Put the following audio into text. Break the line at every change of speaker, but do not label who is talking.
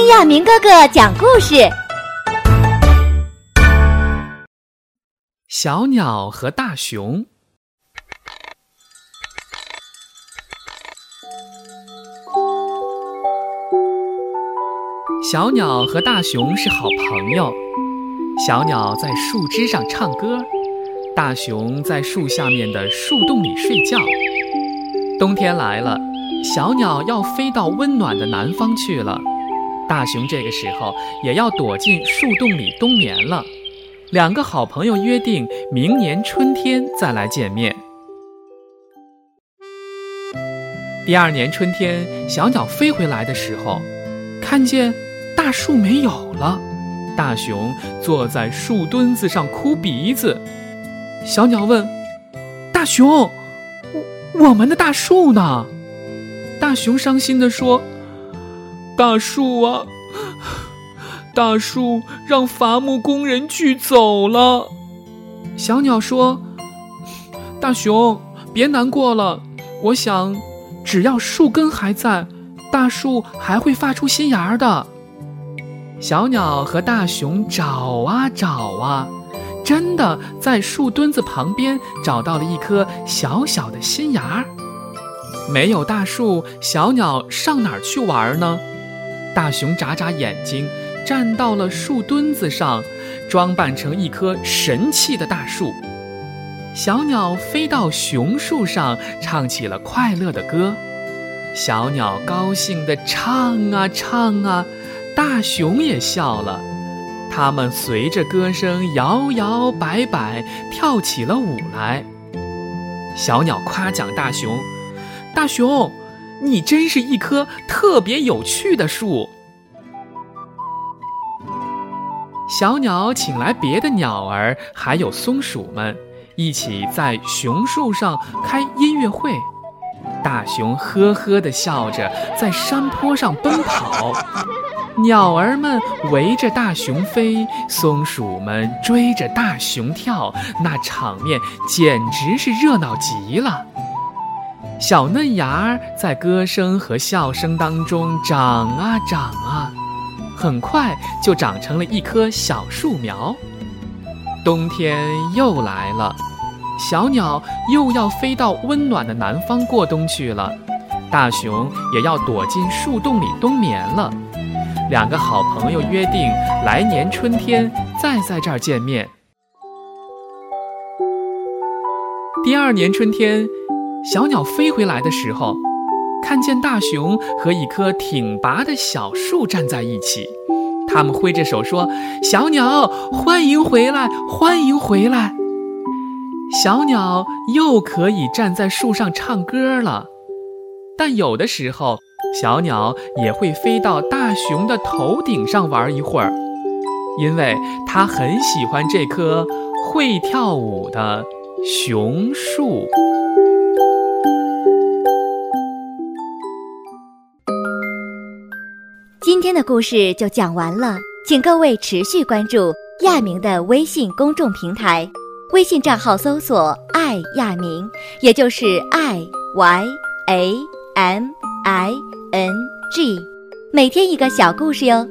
听亚明哥哥讲故事。
小鸟和大熊。小鸟和大熊是好朋友。小鸟在树枝上唱歌，大熊在树下面的树洞里睡觉。冬天来了，小鸟要飞到温暖的南方去了。大熊这个时候也要躲进树洞里冬眠了。两个好朋友约定明年春天再来见面。第二年春天，小鸟飞回来的时候，看见大树没有了，大熊坐在树墩子上哭鼻子。小鸟问：“大熊，我我们的大树呢？”大熊伤心地说。大树啊，大树让伐木工人锯走了。小鸟说：“大熊，别难过了。我想，只要树根还在，大树还会发出新芽的。”小鸟和大熊找啊找啊，真的在树墩子旁边找到了一颗小小的新芽。没有大树，小鸟上哪儿去玩呢？大熊眨眨眼睛，站到了树墩子上，装扮成一棵神气的大树。小鸟飞到熊树上，唱起了快乐的歌。小鸟高兴地唱啊唱啊，大熊也笑了。它们随着歌声摇摇摆摆，跳起了舞来。小鸟夸奖大熊：“大熊。”你真是一棵特别有趣的树。小鸟请来别的鸟儿，还有松鼠们，一起在熊树上开音乐会。大熊呵呵地笑着，在山坡上奔跑。鸟儿们围着大熊飞，松鼠们追着大熊跳，那场面简直是热闹极了。小嫩芽儿在歌声和笑声当中长啊长啊，很快就长成了一棵小树苗。冬天又来了，小鸟又要飞到温暖的南方过冬去了，大熊也要躲进树洞里冬眠了。两个好朋友约定来年春天再在这儿见面。第二年春天。小鸟飞回来的时候，看见大熊和一棵挺拔的小树站在一起，他们挥着手说：“小鸟，欢迎回来，欢迎回来。”小鸟又可以站在树上唱歌了，但有的时候，小鸟也会飞到大熊的头顶上玩一会儿，因为它很喜欢这棵会跳舞的熊树。
今天的故事就讲完了，请各位持续关注亚明的微信公众平台，微信账号搜索“爱亚明”，也就是 “i y a m i n g”，每天一个小故事哟。